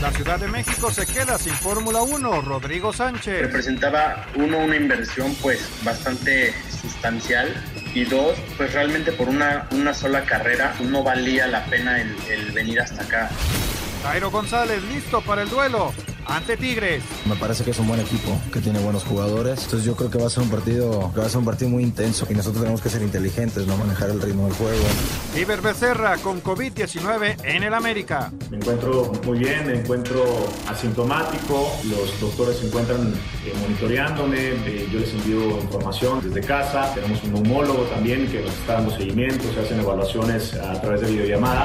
La Ciudad de México se queda sin Fórmula 1. Rodrigo Sánchez. representaba uno una inversión pues bastante sustancial y dos pues realmente por una, una sola carrera no valía la pena el, el venir hasta acá. Jairo González listo para el duelo ante Tigres. Me parece que es un buen equipo, que tiene buenos jugadores. Entonces yo creo que va a ser un partido, que va a ser un partido muy intenso y nosotros tenemos que ser inteligentes, no manejar el ritmo del juego. Iber Becerra con COVID-19 en el América. Me encuentro muy bien, me encuentro asintomático, los doctores se encuentran eh, monitoreándome, eh, yo les envío información desde casa, tenemos un neumólogo también que nos está dando seguimiento, se hacen evaluaciones a través de videollamada.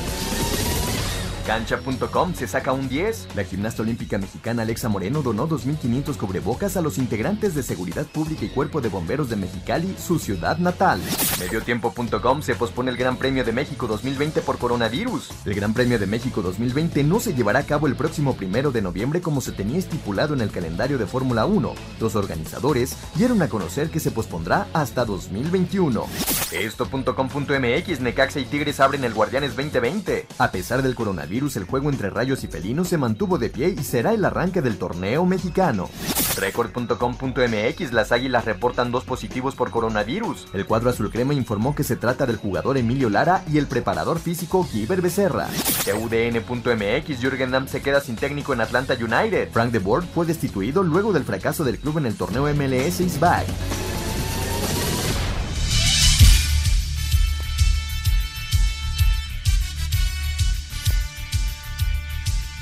Se saca un 10. La gimnasta olímpica mexicana Alexa Moreno donó 2.500 cubrebocas a los integrantes de Seguridad Pública y Cuerpo de Bomberos de Mexicali, su ciudad natal. Mediotiempo.com se pospone el Gran Premio de México 2020 por coronavirus. El Gran Premio de México 2020 no se llevará a cabo el próximo primero de noviembre como se tenía estipulado en el calendario de Fórmula 1. Los organizadores dieron a conocer que se pospondrá hasta 2021. Esto.com.mx Necaxa y Tigres abren el Guardianes 2020. A pesar del coronavirus, el juego entre Rayos y Felinos se mantuvo de pie y será el arranque del torneo mexicano. Record.com.mx Las Águilas reportan dos positivos por coronavirus. El cuadro azul crema informó que se trata del jugador Emilio Lara y el preparador físico Giver Becerra. UDN.mx Jürgen Damm se queda sin técnico en Atlanta United. Frank de fue destituido luego del fracaso del club en el torneo MLS Is Back.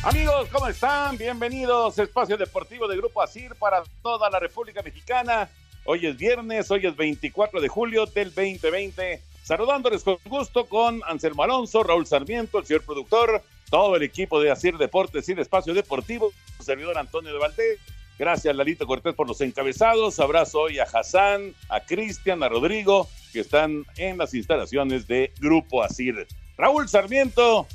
Amigos, ¿cómo están? Bienvenidos a Espacio Deportivo de Grupo Asir para toda la República Mexicana. Hoy es viernes, hoy es 24 de julio del 2020. Saludándoles con gusto con Anselmo Alonso, Raúl Sarmiento, el señor productor, todo el equipo de Asir Deportes y Espacio Deportivo, su servidor Antonio de Valdés. Gracias, Lalito Cortés, por los encabezados. Abrazo hoy a Hassan, a Cristian, a Rodrigo, que están en las instalaciones de Grupo Asir. Raúl Sarmiento,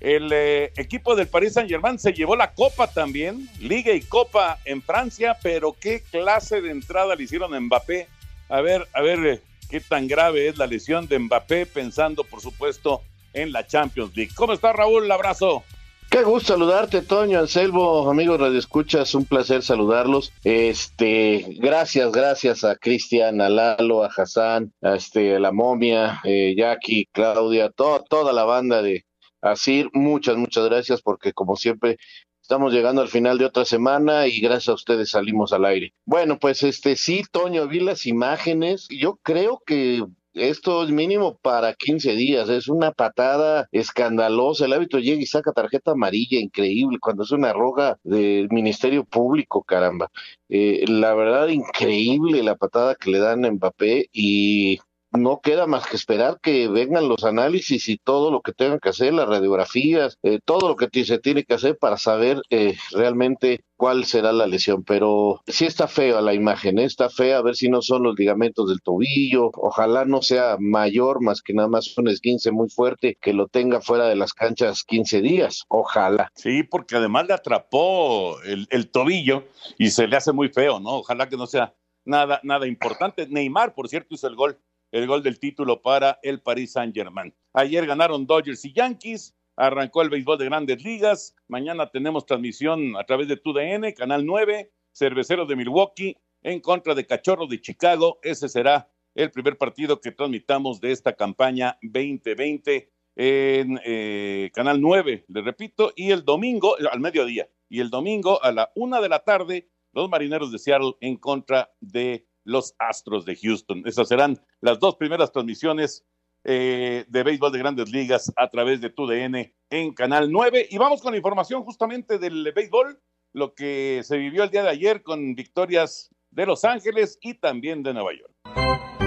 el eh, equipo del Paris Saint Germain se llevó la copa también, Liga y Copa en Francia, pero qué clase de entrada le hicieron a Mbappé. A ver, a ver eh, qué tan grave es la lesión de Mbappé, pensando por supuesto en la Champions League. ¿Cómo está Raúl? Abrazo. Qué gusto saludarte, Toño, Anselmo, amigos Radio Escuchas, un placer saludarlos. Este, gracias, gracias a Cristian, a Lalo, a Hassan, a este, la momia, eh, Jackie, Claudia, toda la banda de, Así, muchas, muchas gracias porque como siempre estamos llegando al final de otra semana y gracias a ustedes salimos al aire. Bueno, pues este sí, Toño, vi las imágenes. Yo creo que esto es mínimo para 15 días, es una patada escandalosa. El hábito llega y saca tarjeta amarilla, increíble, cuando es una roja del Ministerio Público, caramba. Eh, la verdad, increíble la patada que le dan a Mbappé y no queda más que esperar que vengan los análisis y todo lo que tengan que hacer, las radiografías, eh, todo lo que se tiene que hacer para saber eh, realmente cuál será la lesión. Pero sí está fea la imagen, ¿eh? está fea, a ver si no son los ligamentos del tobillo, ojalá no sea mayor, más que nada más un esguince muy fuerte que lo tenga fuera de las canchas 15 días, ojalá. Sí, porque además le atrapó el, el tobillo y se le hace muy feo, ¿no? Ojalá que no sea nada, nada importante. Neymar, por cierto, hizo el gol el gol del título para el Paris Saint-Germain. Ayer ganaron Dodgers y Yankees, arrancó el béisbol de grandes ligas. Mañana tenemos transmisión a través de TUDN, Canal 9, Cerveceros de Milwaukee en contra de Cachorros de Chicago. Ese será el primer partido que transmitamos de esta campaña 2020 en eh, Canal 9, le repito, y el domingo, al mediodía, y el domingo a la una de la tarde, los marineros de Seattle en contra de los Astros de Houston. Esas serán las dos primeras transmisiones eh, de béisbol de grandes ligas a través de TUDN en Canal 9. Y vamos con información justamente del béisbol, lo que se vivió el día de ayer con victorias de Los Ángeles y también de Nueva York.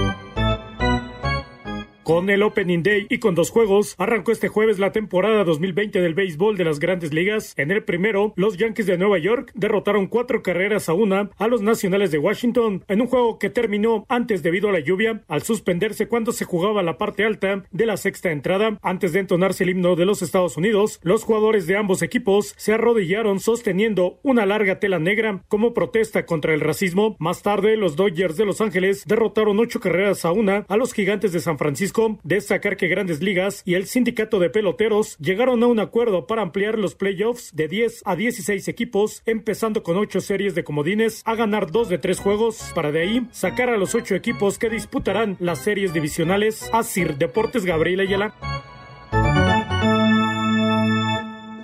Con el Opening Day y con dos juegos, arrancó este jueves la temporada 2020 del béisbol de las grandes ligas. En el primero, los Yankees de Nueva York derrotaron cuatro carreras a una a los Nacionales de Washington en un juego que terminó antes debido a la lluvia al suspenderse cuando se jugaba la parte alta de la sexta entrada. Antes de entonarse el himno de los Estados Unidos, los jugadores de ambos equipos se arrodillaron sosteniendo una larga tela negra como protesta contra el racismo. Más tarde, los Dodgers de Los Ángeles derrotaron ocho carreras a una a los Gigantes de San Francisco destacar que Grandes Ligas y el sindicato de peloteros llegaron a un acuerdo para ampliar los playoffs de 10 a 16 equipos, empezando con 8 series de comodines a ganar 2 de 3 juegos, para de ahí sacar a los 8 equipos que disputarán las series divisionales a Sir Deportes Gabriel Ayala.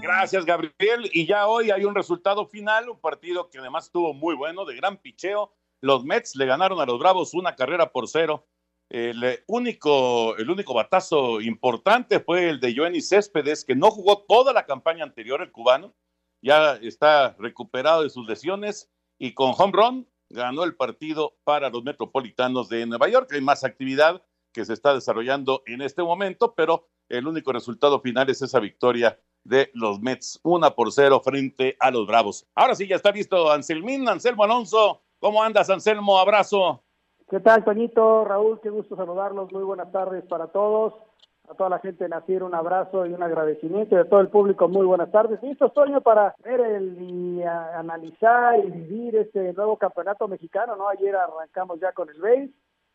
Gracias, Gabriel. Y ya hoy hay un resultado final, un partido que además estuvo muy bueno, de gran picheo. Los Mets le ganaron a los Bravos una carrera por cero el único, el único batazo importante fue el de Joenny Céspedes, que no jugó toda la campaña anterior, el cubano. Ya está recuperado de sus lesiones y con home run ganó el partido para los metropolitanos de Nueva York. Hay más actividad que se está desarrollando en este momento, pero el único resultado final es esa victoria de los Mets, una por cero frente a los Bravos. Ahora sí, ya está listo Anselmín, Anselmo Alonso. ¿Cómo andas, Anselmo? Abrazo. ¿Qué tal, Toñito? Raúl, qué gusto saludarlos. Muy buenas tardes para todos. A toda la gente de Nacir, un abrazo y un agradecimiento. Y a todo el público, muy buenas tardes. Listo, Toño, para ver el, y analizar y vivir este nuevo campeonato mexicano, ¿no? Ayer arrancamos ya con el BASE,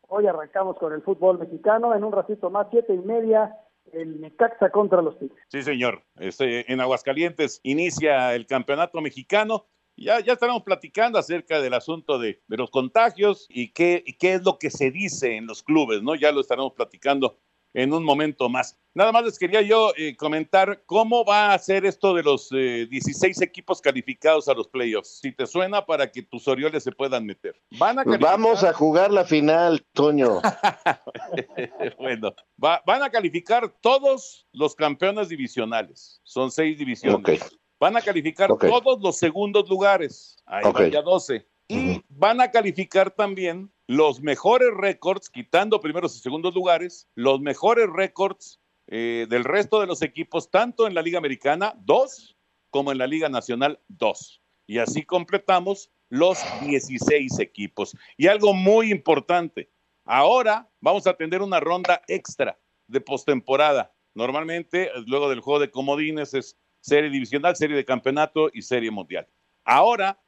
hoy arrancamos con el fútbol mexicano. En un ratito más, siete y media, el Necaxa contra los Tigres. Sí, señor. Este, en Aguascalientes inicia el campeonato mexicano ya, ya estaremos platicando acerca del asunto de, los contagios y qué, qué es lo que se dice en los clubes, ¿no? Ya lo estaremos platicando en un momento más. Nada más les quería yo eh, comentar cómo va a ser esto de los 16 eh, equipos calificados a los playoffs. Si te suena para que tus Orioles se puedan meter. Van a Vamos a jugar la final, Toño. bueno, van a calificar todos los campeones divisionales. Son seis divisiones. Van a calificar todos los segundos lugares. Ahí vaya 12. Y van a calificar también los mejores récords, quitando primeros y segundos lugares, los mejores récords eh, del resto de los equipos, tanto en la Liga Americana, dos, como en la Liga Nacional, dos. Y así completamos los 16 equipos. Y algo muy importante, ahora vamos a tener una ronda extra de postemporada. Normalmente, luego del juego de comodines, es serie divisional, serie de campeonato y serie mundial. Ahora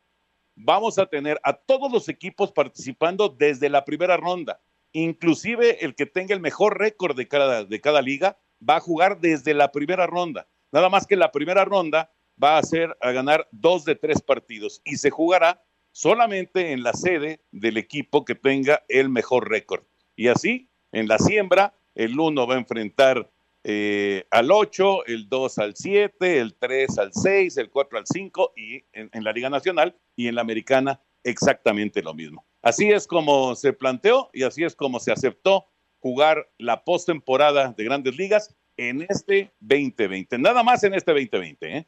vamos a tener a todos los equipos participando desde la primera ronda. Inclusive el que tenga el mejor récord de cada, de cada liga va a jugar desde la primera ronda. Nada más que la primera ronda va a ser a ganar dos de tres partidos y se jugará solamente en la sede del equipo que tenga el mejor récord. Y así, en la siembra, el uno va a enfrentar eh, al 8, el 2 al 7, el 3 al 6, el 4 al 5 y en, la Liga Nacional y en la Americana exactamente lo mismo. Así es como se planteó y así es como se aceptó jugar la postemporada de Grandes Ligas en este 2020. Nada más en este 2020, ¿eh?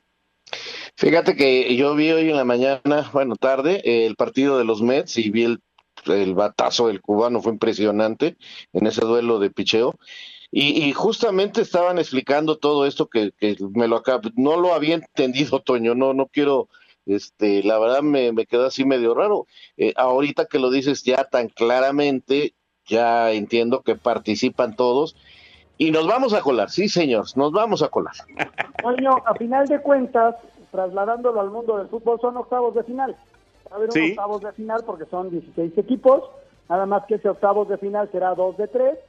Fíjate que yo vi hoy en la mañana, bueno, tarde, el partido de los Mets y vi el, el batazo del cubano, fue impresionante en ese duelo de picheo. Y, justamente estaban explicando todo esto que, me lo acabo, no lo había entendido, Toño, no, no quiero, este, la verdad me, me quedó así medio raro. Eh, ahorita que lo dices ya tan claramente, ya entiendo que participan todos y nos vamos a colar, sí señor, nos vamos a colar. Toño, a final de cuentas, trasladándolo al mundo del fútbol, son octavos de final. A haber octavos de final porque son 16 equipos, nada más que ese octavos de final será dos de tres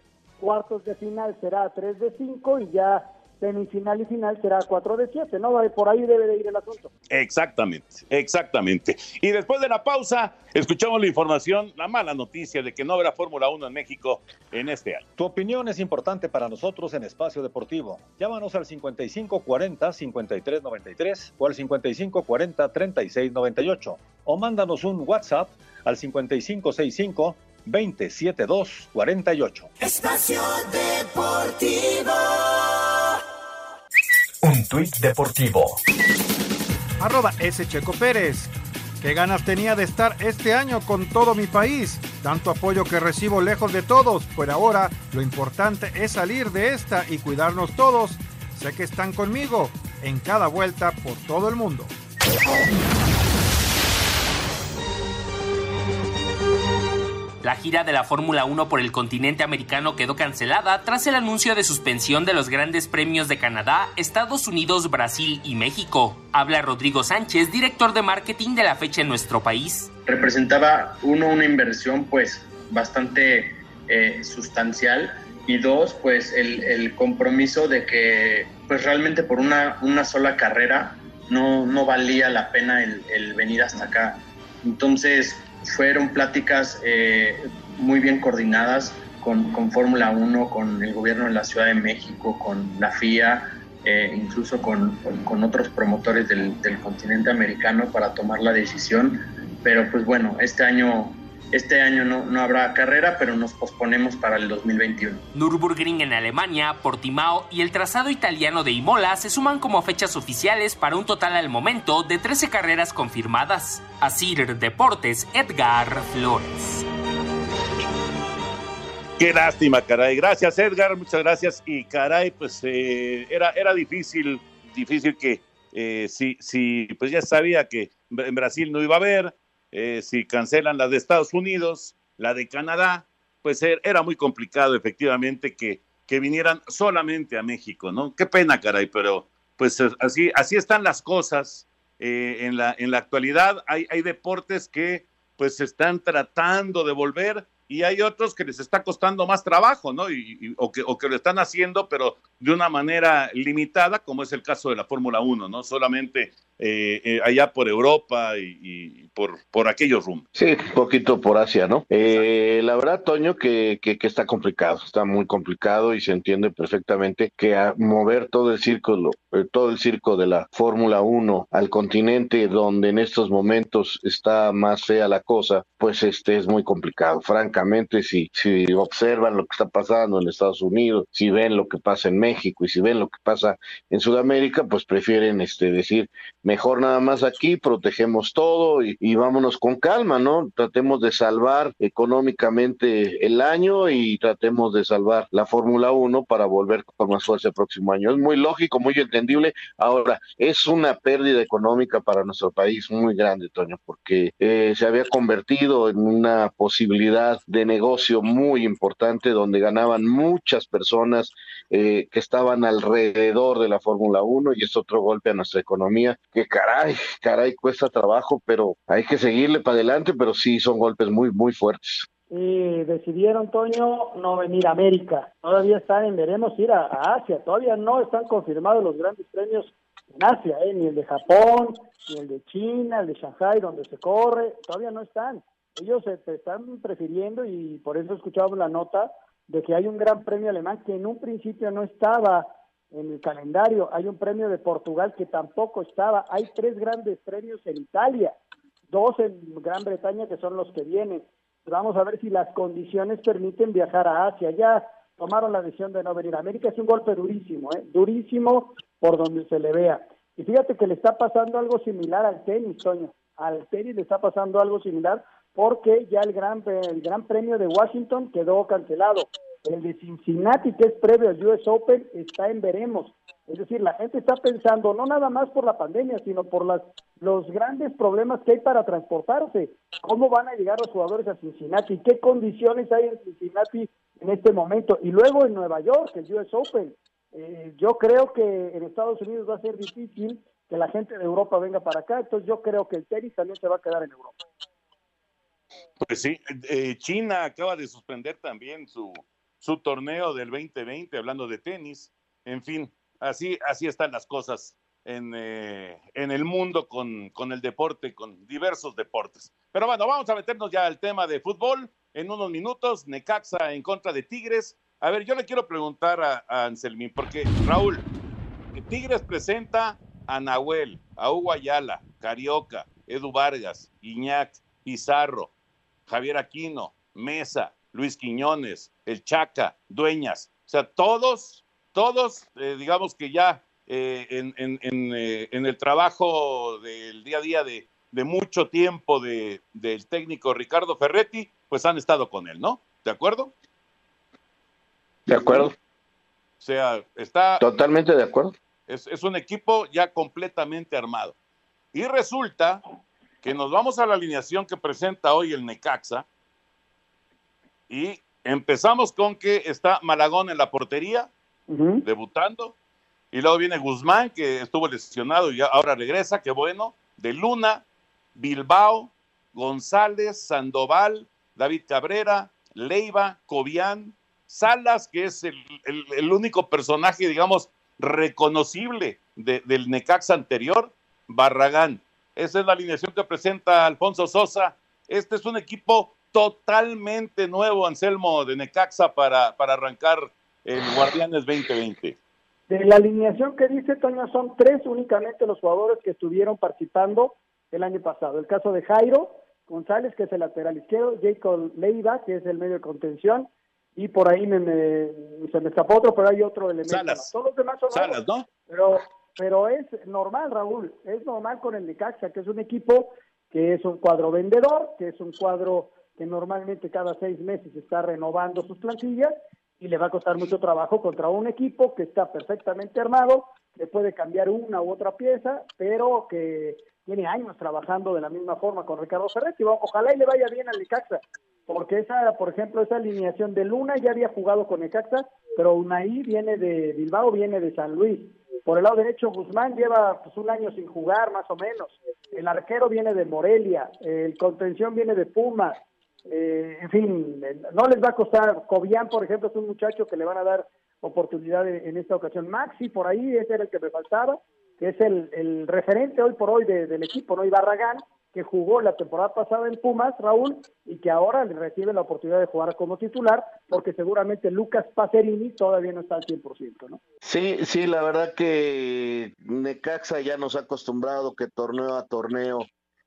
cuartos de final será 3 de 5 y ya semifinal y final será 4 de 7, ¿no? Por ahí debe de ir el asunto. Exactamente, exactamente. Y después de la pausa, escuchamos la información, la mala noticia de que no habrá Fórmula 1 en México en este año. Tu opinión es importante para nosotros en Espacio Deportivo. Llámanos al 5540-5393 o al 5540-3698 o mándanos un WhatsApp al 5565 27248. Espacio Deportivo. Un tuit deportivo. Arroba S. Checo Pérez. Qué ganas tenía de estar este año con todo mi país. Tanto apoyo que recibo lejos de todos. Por ahora, lo importante es salir de esta y cuidarnos todos. Sé que están conmigo en cada vuelta por todo el mundo. La gira de la Fórmula 1 por el continente americano quedó cancelada tras el anuncio de suspensión de los grandes premios de Canadá, Estados Unidos, Brasil y México. Habla Rodrigo Sánchez, director de marketing de la fecha en nuestro país. Representaba, uno, una inversión pues bastante eh, sustancial y dos, pues el, compromiso de que pues realmente por una, una sola carrera no, no valía la pena el, el venir hasta acá. Entonces, fueron pláticas eh, muy bien coordinadas con, con Fórmula 1, con el gobierno de la Ciudad de México, con la FIA, eh, incluso con, con, otros promotores del, del, continente americano para tomar la decisión. Pero pues bueno, este año este año no, no, habrá carrera, pero nos posponemos para el 2021. Nürburgring en Alemania, Portimao y el trazado italiano de Imola se suman como fechas oficiales para un total al momento de 13 carreras confirmadas. Asir Deportes, Edgar Flores. Qué lástima, caray. Gracias, Edgar. Muchas gracias. Y caray, pues eh, era, era difícil, difícil que eh, si, si, pues ya sabía que en Brasil no iba a haber, eh, si cancelan la de Estados Unidos, la de Canadá, pues er, era muy complicado efectivamente que, que vinieran solamente a México, ¿no? Qué pena, caray, pero pues así, así están las cosas eh, en, la, en la actualidad. Hay, hay deportes que pues están tratando de volver y hay otros que les está costando más trabajo, ¿no? Y, o, que, o que lo están haciendo, pero de una manera limitada, como es el caso de la Fórmula 1, ¿no? Solamente eh, eh, allá por Europa y, por, por aquellos rumbos. Sí, poquito por Asia, ¿no? Eh, la verdad, Toño, que, que, está complicado, está muy complicado y se entiende perfectamente que a mover todo el círculo, todo el circo de la Fórmula 1 al continente donde en estos momentos está más fea la cosa, pues este es muy complicado. Si, si observan lo que está pasando en Estados Unidos, si ven lo que pasa en México y si ven lo que pasa en Sudamérica, pues prefieren este decir mejor nada más aquí, protegemos todo y, vámonos con calma, ¿no? Tratemos de salvar económicamente el año y tratemos de salvar la Fórmula 1 para volver con más fuerza el próximo año. Es muy lógico, muy entendible. Ahora, es una pérdida económica para nuestro país muy grande, Toño, porque eh, se había convertido en una posibilidad de negocio muy importante donde ganaban muchas personas eh, que estaban alrededor de la Fórmula 1 y es otro golpe a nuestra economía que caray, caray, cuesta trabajo, pero hay que seguirle para adelante, pero sí son golpes muy, muy fuertes. Y decidieron, Toño, no venir a América. Todavía están en, veremos ir a, Asia. Todavía no están confirmados los grandes premios en Asia, ¿eh? ni el de Japón, ni el de China, el de Shanghai, donde se corre. Todavía no están. Ellos se, están prefiriendo y por eso escuchábamos la nota de que hay un gran premio alemán que en un principio no estaba en el calendario. Hay un premio de Portugal que tampoco estaba. Hay tres grandes premios en Italia, dos en Gran Bretaña que son los que vienen. Vamos a ver si las condiciones permiten viajar a Asia. Ya tomaron la decisión de no venir a América. Es un golpe durísimo, ¿eh? durísimo por donde se le vea. Y fíjate que le está pasando algo similar al tenis, Toño. Al tenis le está pasando algo similar porque ya el gran, el gran premio de Washington quedó cancelado. El de Cincinnati, que es previo al US Open, está en veremos. Es decir, la gente está pensando no nada más por la pandemia, sino por las, los grandes problemas que hay para transportarse. ¿Cómo van a llegar los jugadores a Cincinnati? ¿Qué condiciones hay en Cincinnati en este momento? Y luego en Nueva York, el US Open. Eh, yo creo que en Estados Unidos va a ser difícil que la gente de Europa venga para acá, entonces yo creo que el tenis también se va a quedar en Europa. Pues sí, eh, China acaba de suspender también su, su torneo del 2020, hablando de tenis. En fin, así, así están las cosas en, eh, en el mundo con, con, el deporte, con diversos deportes. Pero bueno, vamos a meternos ya al tema de fútbol en unos minutos. Necaxa en contra de Tigres. A ver, yo le quiero preguntar a, a Anselmín, porque Raúl, Tigres presenta a Nahuel, a Hugo Carioca, Edu Vargas, Iñac, Pizarro, Javier Aquino, Mesa, Luis Quiñones, El Chaca, Dueñas. O sea, todos, todos, eh, digamos que ya eh, en, en, en, eh, en, el trabajo del día a día de, de mucho tiempo de, del técnico Ricardo Ferretti, pues han estado con él, ¿no? ¿De acuerdo? De acuerdo. O sea, está... Totalmente de acuerdo. Es, es un equipo ya completamente armado. Y resulta que nos vamos a la alineación que presenta hoy el Necaxa y empezamos con que está Malagón en la portería, uh -huh. debutando, y luego viene Guzmán, que estuvo lesionado y ahora regresa, qué bueno, de Luna, Bilbao, González, Sandoval, David Cabrera, Leiva, Cobian, Salas, que es el, el, el único personaje, digamos, reconocible de, del Necaxa anterior, Barragán. Esa es la alineación que presenta Alfonso Sosa. Este es un equipo totalmente nuevo, Anselmo, de Necaxa para, para arrancar el Guardianes 2020. De la alineación que dice Toño, son tres únicamente los jugadores que estuvieron participando el año pasado. El caso de Jairo González, que es el lateral izquierdo, Jacob Leiva, que es el medio de contención, y por ahí me, me, se me escapó otro, pero hay otro elemento. Salas. Todos los demás son Salas, ¿no? Pero, pero es normal, Raúl, es normal con el Necaxa, que es un equipo que es un cuadro vendedor, que es un cuadro que normalmente cada seis meses está renovando sus plantillas y le va a costar mucho trabajo contra un equipo que está perfectamente armado, que puede cambiar una u otra pieza, pero que tiene años trabajando de la misma forma con Ricardo Ferretti. Ojalá y le vaya bien al Necaxa, porque esa, por ejemplo, esa alineación de Luna ya había jugado con Necaxa, pero Unai viene de Bilbao, viene de San Luis. Por el lado derecho, Guzmán lleva pues, un año sin jugar, más o menos. El arquero viene de Morelia, el contención viene de Pumas. Eh, en fin, no les va a costar. Cobian, por ejemplo, es un muchacho que le van a dar oportunidad en esta ocasión. Maxi, por ahí, ese era el que me faltaba, que es el, el referente hoy por hoy de, del equipo, ¿no? Y Barragán, que jugó la temporada pasada en Pumas, Raúl, y que ahora le recibe la oportunidad de jugar como titular, porque seguramente Lucas Pacerini todavía no está al 100%, ¿no? Sí, sí, la verdad que Necaxa ya nos ha acostumbrado que torneo a torneo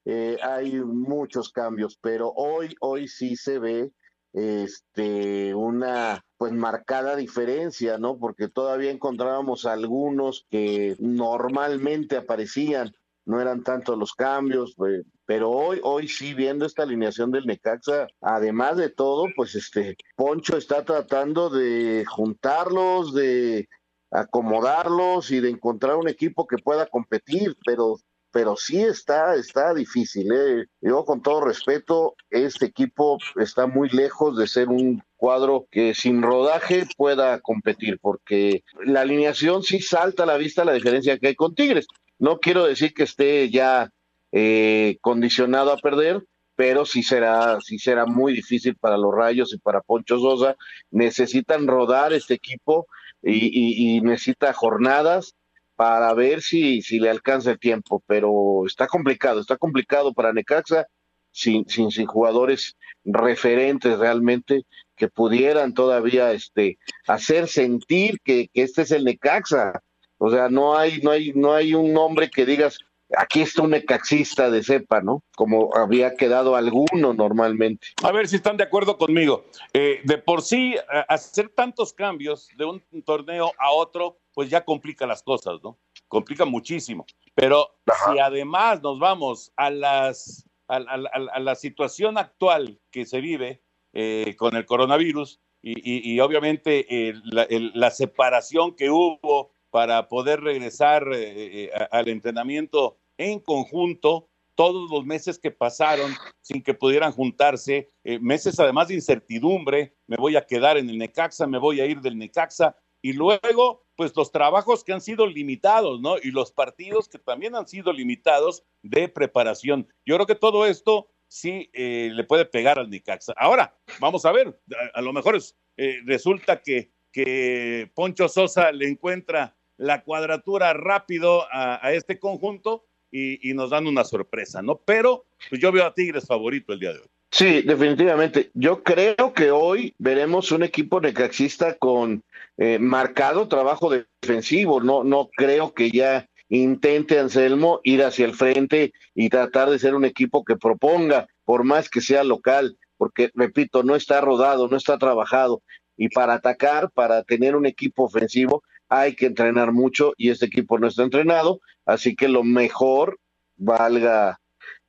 eh, hay muchos cambios, pero hoy, hoy sí se ve este una pues marcada diferencia, ¿no? Porque todavía encontrábamos algunos que normalmente aparecían, no eran tanto los cambios, pues, pero hoy, hoy sí viendo esta alineación del Necaxa, además de todo, pues este Poncho está tratando de juntarlos, de acomodarlos y de encontrar un equipo que pueda competir, pero pero sí está, está difícil. ¿eh? Yo con todo respeto, este equipo está muy lejos de ser un cuadro que sin rodaje pueda competir, porque la alineación sí salta a la vista la diferencia que hay con Tigres. No quiero decir que esté ya eh, condicionado a perder, pero sí será, sí será muy difícil para los Rayos y para Poncho Sosa. Necesitan rodar este equipo y, y, necesita jornadas para ver si, si le alcanza el tiempo, pero está complicado, está complicado para Necaxa sin, sin, sin jugadores referentes realmente que pudieran todavía este, hacer sentir que, que este es el Necaxa. O sea, no hay, no hay, no hay un nombre que digas, aquí está un necaxista de cepa, ¿no? Como había quedado alguno normalmente. A ver si están de acuerdo conmigo. Eh, de por sí, hacer tantos cambios de un torneo a otro, pues ya complica las cosas, ¿no? Complica muchísimo. Pero Ajá. si además nos vamos a, las, a, a, a, la situación actual que se vive eh, con el coronavirus y, y, y obviamente eh, la, el, la, separación que hubo para poder regresar eh, al entrenamiento en conjunto, todos los meses que pasaron sin que pudieran juntarse, eh, meses además de incertidumbre, me voy a quedar en el Necaxa, me voy a ir del Necaxa, y luego, pues los trabajos que han sido limitados, ¿no? Y los partidos que también han sido limitados de preparación. Yo creo que todo esto sí eh, le puede pegar al Necaxa. Ahora, vamos a ver, a, lo mejor es, eh, resulta que, que Poncho Sosa le encuentra la cuadratura rápido a, este conjunto y, nos dan una sorpresa, ¿no? Pero pues yo veo a Tigres favorito el día de hoy. Sí, definitivamente. Yo creo que hoy veremos un equipo necaxista con eh, marcado trabajo defensivo. No, no creo que ya intente Anselmo ir hacia el frente y tratar de ser un equipo que proponga, por más que sea local, porque, repito, no está rodado, no está trabajado. Y para atacar, para tener un equipo ofensivo, hay que entrenar mucho y este equipo no está entrenado, así que lo mejor valga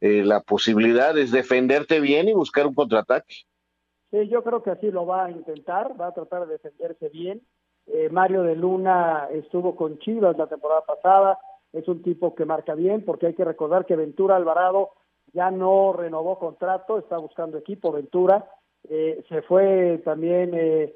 eh, la posibilidad es defenderte bien y buscar un contraataque. Sí, yo creo que así lo va a intentar, va a tratar de defenderse bien. Eh, Mario de Luna estuvo con Chivas la temporada pasada, es un tipo que marca bien, porque hay que recordar que Ventura Alvarado ya no renovó contrato, está buscando equipo Ventura, eh, se fue también eh,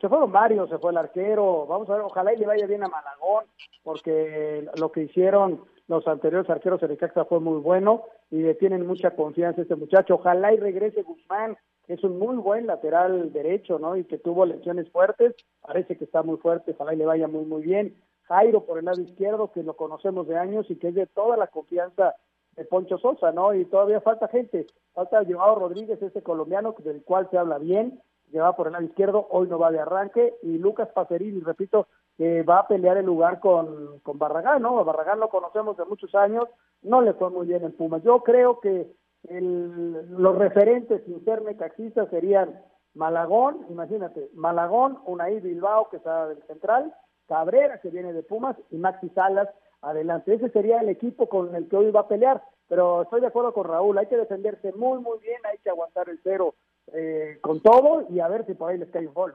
se fueron varios, se fue el arquero, vamos a ver, ojalá y le vaya bien a Malagón, porque lo que hicieron los anteriores arqueros en Necaxa fue muy bueno y le tienen mucha confianza este muchacho. Ojalá y regrese Guzmán, que es un muy buen lateral derecho, ¿no? Y que tuvo lesiones fuertes, parece que está muy fuerte, ojalá y le vaya muy, muy bien. Jairo por el lado izquierdo, que lo conocemos de años y que es de toda la confianza de Poncho Sosa, ¿no? Y todavía falta gente, falta Joao Rodríguez, este colombiano del cual se habla bien, lleva por el lado izquierdo, hoy no va de arranque, y Lucas Pacerini, repito, que va a pelear el lugar con, con Barragán, ¿no? Barragán lo conocemos de muchos años, no le fue muy bien en Pumas. Yo creo que el, los referentes sin ser necaxistas serían Malagón, imagínate, Malagón, Unai Bilbao, que está del central, Cabrera, que viene de Pumas, y Maxi Salas, adelante. Ese sería el equipo con el que hoy va a pelear, pero estoy de acuerdo con Raúl, hay que defenderse muy, muy bien, hay que aguantar el cero eh, con todo y a ver si por ahí les cae un gol,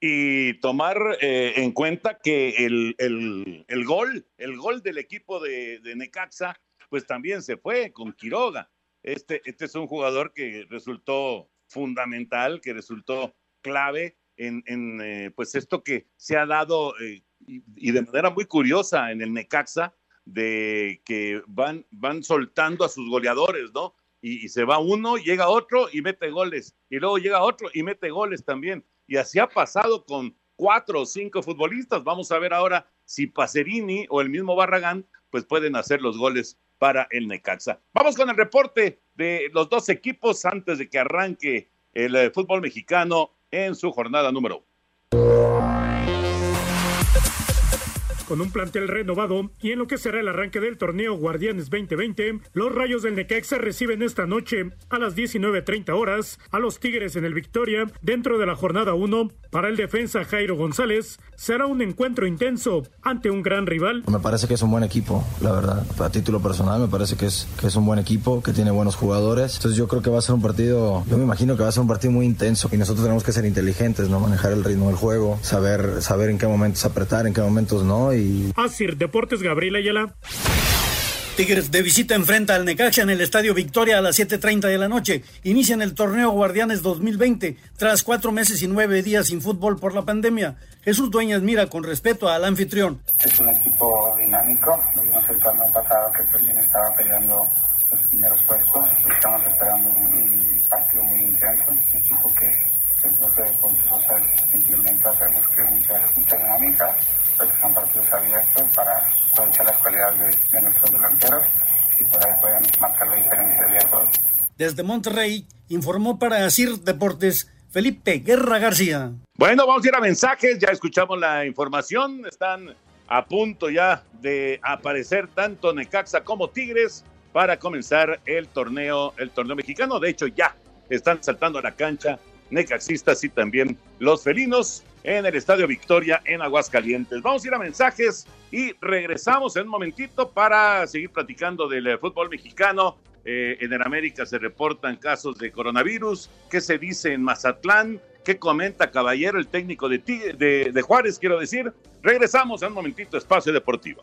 Y tomar eh, en cuenta que el, el, gol, el gol del equipo de, Necaxa, pues también se fue con Quiroga. Este, este es un jugador que resultó fundamental, que resultó clave en, en eh, pues esto que se ha dado y, y, de manera muy curiosa en el Necaxa, de que van, van soltando a sus goleadores, ¿no? Y, se va uno, llega otro y mete goles, y luego llega otro y mete goles también. Y así ha pasado con cuatro o cinco futbolistas. Vamos a ver ahora si Pacerini o el mismo Barragán pues pueden hacer los goles para el Necaxa. Vamos con el reporte de los dos equipos antes de que arranque el eh, fútbol mexicano en su jornada número con un plantel renovado y en lo que será el arranque del torneo Guardianes 2020, los Rayos del Necaxa reciben esta noche a las 19.30 horas a los Tigres en el Victoria dentro de la jornada 1. Para el defensa Jairo González será un encuentro intenso ante un gran rival. Me parece que es un buen equipo, la verdad. A título personal me parece que es, que es un buen equipo, que tiene buenos jugadores. Entonces yo creo que va a ser un partido, yo me imagino que va a ser un partido muy intenso y nosotros tenemos que ser inteligentes, no manejar el ritmo del juego, saber, saber en qué momentos apretar, en qué momentos no Así, Deportes Gabriel Ayala. Tigres de visita enfrenta al Necaxa en el Estadio Victoria a las 7.30 de la noche. Inician el torneo Guardianes 2020 tras cuatro meses y nueve días sin fútbol por la pandemia. Jesús Dueñas mira con respeto al anfitrión. Es un equipo dinámico. Vimos el torneo pasado que también estaba peleando los primeros puestos. Estamos esperando un partido muy intenso. Un equipo que el profe de Ponte Social implementa, sabemos que es mucha, mucha dinámica que son partidos abiertos para aprovechar las cualidades de, nuestros delanteros y por ahí pueden marcar la diferencia de Desde Monterrey informó para ASIR Deportes Felipe Guerra García. Bueno, vamos a ir a mensajes, ya escuchamos la información, están a punto ya de aparecer tanto Necaxa como Tigres para comenzar el torneo, el torneo mexicano. De hecho, ya están saltando a la cancha necaxistas y también los felinos en el Estadio Victoria en Aguascalientes. Vamos a ir a mensajes y regresamos en un momentito para seguir platicando del eh, fútbol mexicano. Eh, en el América se reportan casos de coronavirus. ¿Qué se dice en Mazatlán? ¿Qué comenta Caballero, el técnico de, de, de Juárez, quiero decir? Regresamos en un momentito, Espacio Deportivo.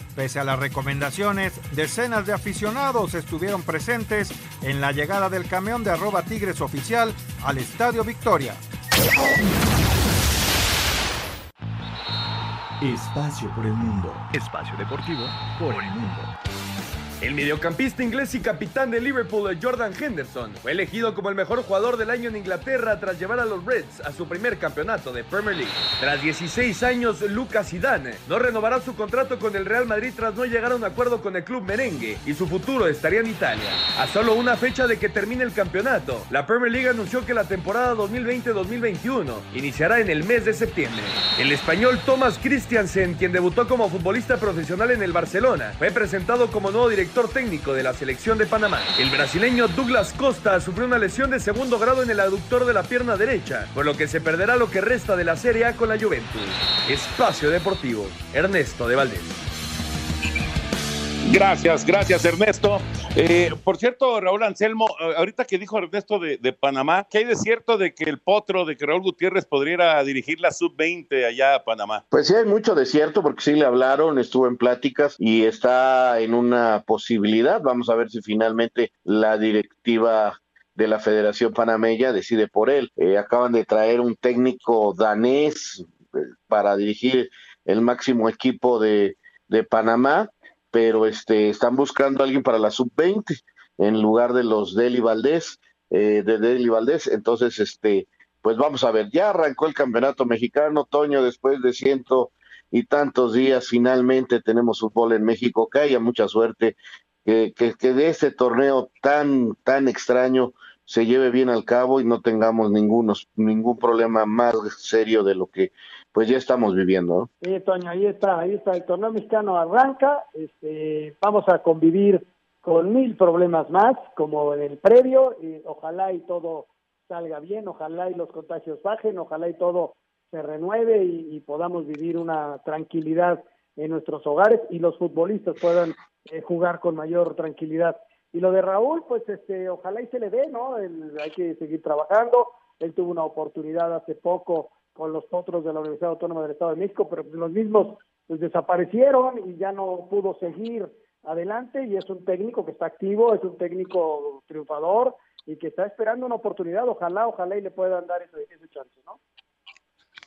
Pese a las recomendaciones, decenas de aficionados estuvieron presentes en la llegada del camión de arroba Tigres oficial al Estadio Victoria. Espacio por el mundo. Espacio deportivo por el mundo. El mediocampista inglés y capitán de Liverpool, Jordan Henderson, fue elegido como el mejor jugador del año en Inglaterra tras llevar a los Reds a su primer campeonato de Premier League. Tras 16 años, Lucas Zidane no renovará su contrato con el Real Madrid tras no llegar a un acuerdo con el club merengue y su futuro estaría en Italia. A solo una fecha de que termine el campeonato, la Premier League anunció que la temporada 2020-2021 iniciará en el mes de septiembre. El español Thomas Christiansen, quien debutó como futbolista profesional en el Barcelona, fue presentado como nuevo director técnico de la selección de Panamá. El brasileño Douglas Costa sufrió una lesión de segundo grado en el aductor de la pierna derecha, por lo que se perderá lo que resta de la Serie A con la Juventus. Espacio Deportivo, Ernesto de Valdés. Gracias, gracias Ernesto. Eh, por cierto, Raúl Anselmo, ahorita que dijo Ernesto de, Panamá, ¿qué hay de cierto de que el potro de que Raúl Gutiérrez podría dirigir la sub-20 allá a Panamá? Pues sí, hay mucho de cierto porque sí le hablaron, estuvo en pláticas y está en una posibilidad. Vamos a ver si finalmente la directiva de la Federación Panameña decide por él. Eh, acaban de traer un técnico danés eh, para dirigir el máximo equipo de Panamá pero este, están buscando a alguien para la sub-20 en lugar de los Deli Valdés, eh, de Deli Valdés. Entonces, este, pues vamos a ver, ya arrancó el campeonato mexicano, Toño, después de ciento y tantos días, finalmente tenemos fútbol en México, que haya mucha suerte, que, que, que de este torneo tan, tan extraño se lleve bien al cabo y no tengamos ningunos, ningún problema más serio de lo que pues ya estamos viviendo. Sí, Toño, ahí está, ahí está, el torneo mexicano arranca, este, vamos a convivir con mil problemas más, como en el previo, y ojalá y todo salga bien, ojalá y los contagios bajen, ojalá y todo se renueve y, podamos vivir una tranquilidad en nuestros hogares y los futbolistas puedan eh, jugar con mayor tranquilidad. Y lo de Raúl, pues este, ojalá y se le dé, ¿no? hay que seguir trabajando. Él tuvo una oportunidad hace poco con los otros de la Universidad Autónoma del Estado de México, pero los mismos pues, desaparecieron y ya no pudo seguir adelante y es un técnico que está activo, es un técnico triunfador y que está esperando una oportunidad, ojalá, ojalá y le puedan dar ese, ese chance, ¿no?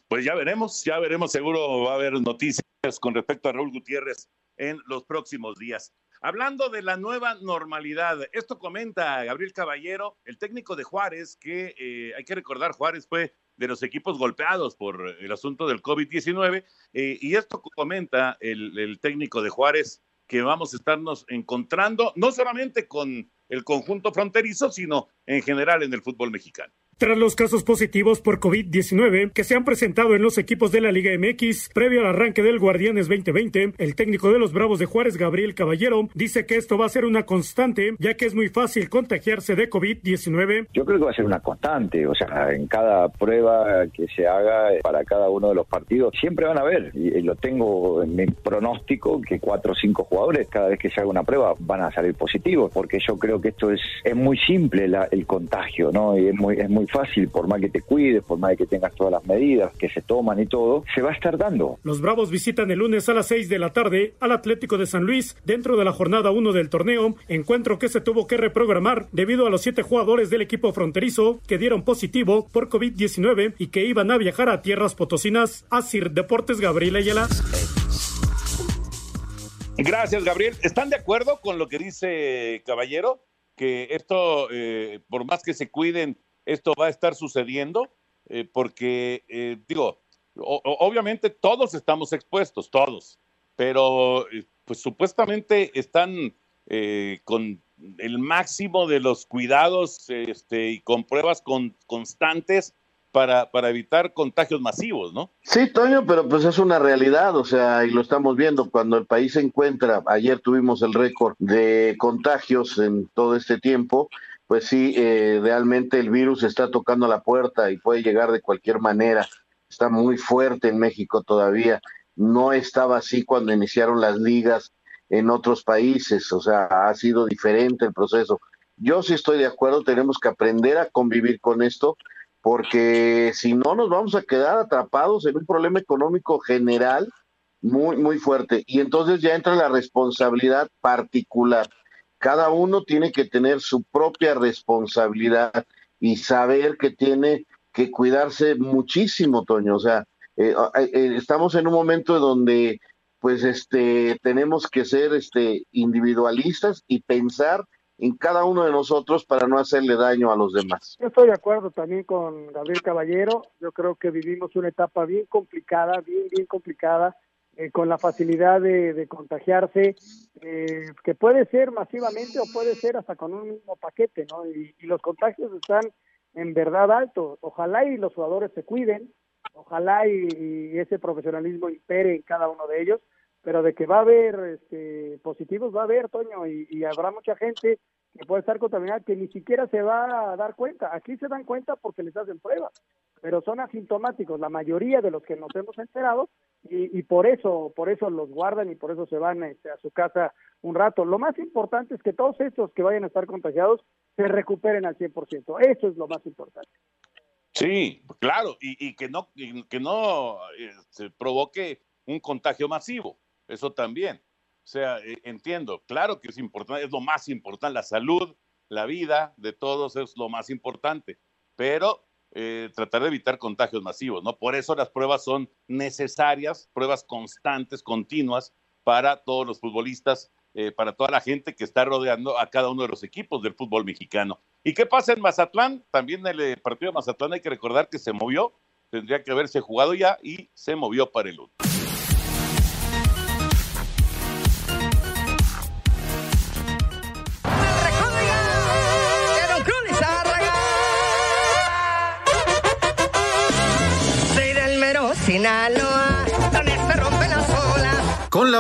Pues ya veremos, ya veremos, seguro va a haber noticias con respecto a Raúl Gutiérrez en los próximos días. Hablando de la nueva normalidad, esto comenta Gabriel Caballero, el técnico de Juárez, que eh, hay que recordar, Juárez fue de los equipos golpeados por el asunto del COVID-19, eh, y esto comenta el, el técnico de Juárez, que vamos a estarnos encontrando, no solamente con el conjunto fronterizo, sino en general en el fútbol mexicano. Tras los casos positivos por COVID-19 que se han presentado en los equipos de la Liga MX previo al arranque del Guardianes 2020, el técnico de los Bravos de Juárez, Gabriel Caballero, dice que esto va a ser una constante, ya que es muy fácil contagiarse de COVID-19. Yo creo que va a ser una constante, o sea, en cada prueba que se haga para cada uno de los partidos, siempre van a ver, y lo tengo en mi pronóstico, que cuatro o cinco jugadores cada vez que se haga una prueba van a salir positivos, porque yo creo que esto es, es muy simple el contagio, ¿no? Y es muy, es muy fácil, por más que te cuides, por más que tengas todas las medidas que se toman y todo, se va a estar dando. Los Bravos visitan el lunes a las 6 de la tarde al Atlético de San Luis dentro de la jornada 1 del torneo, encuentro que se tuvo que reprogramar debido a los siete jugadores del equipo fronterizo que dieron positivo por COVID-19 y que iban a viajar a tierras potosinas. Asir Deportes Gabriel Ayala. Gracias, Gabriel. ¿Están de acuerdo con lo que dice Caballero? Que esto, eh, por más que se cuiden esto va a estar sucediendo, eh, porque, eh, digo, obviamente todos estamos expuestos, todos, pero eh, pues supuestamente están con el máximo de los cuidados este, y con pruebas constantes para, para, evitar contagios masivos, ¿no? Sí, Toño, pero pues es una realidad, o sea, y lo estamos viendo cuando el país se encuentra, ayer tuvimos el récord de contagios en todo este tiempo, pues sí, eh, realmente el virus está tocando la puerta y puede llegar de cualquier manera. Está muy fuerte en México todavía. No estaba así cuando iniciaron las ligas en otros países, o sea, ha sido diferente el proceso. Yo sí estoy de acuerdo, tenemos que aprender a convivir con esto, porque si no nos vamos a quedar atrapados en un problema económico general muy, muy fuerte. Y entonces ya entra la responsabilidad particular. Cada uno tiene que tener su propia responsabilidad y saber que tiene que cuidarse muchísimo, Toño. O sea, eh, eh, estamos en un momento donde pues este tenemos que ser este individualistas y pensar en cada uno de nosotros para no hacerle daño a los demás. Yo estoy de acuerdo también con Gabriel Caballero. Yo creo que vivimos una etapa bien complicada, bien, bien complicada, eh, con la facilidad de, contagiarse, eh, que puede ser masivamente o puede ser hasta con un mismo paquete, ¿no? Y, los contagios están en verdad altos. Ojalá y los jugadores se cuiden, ojalá y ese profesionalismo impere en cada uno de ellos pero de que va a haber este, positivos, va a haber, Toño, y, habrá mucha gente que puede estar contaminada que ni siquiera se va a dar cuenta. Aquí se dan cuenta porque les hacen pruebas, pero son asintomáticos, la mayoría de los que nos hemos enterado, y, por eso por eso los guardan y por eso se van este, a su casa un rato. Lo más importante es que todos estos que vayan a estar contagiados se recuperen al 100%. Eso es lo más importante. Sí, claro, y, que no, que no se provoque un contagio masivo. Eso también. O sea, e, entiendo, claro que es importante, es lo más importante, la salud, la vida de todos es lo más importante, pero eh, tratar de evitar contagios masivos, ¿no? Por eso las pruebas son necesarias, pruebas constantes, continuas para todos los futbolistas, eh, para toda la gente que está rodeando a cada uno de los equipos del fútbol mexicano. ¿Y qué pasa en Mazatlán? También el eh, partido de Mazatlán hay que recordar que se movió, tendría que haberse jugado ya y se movió para el otro.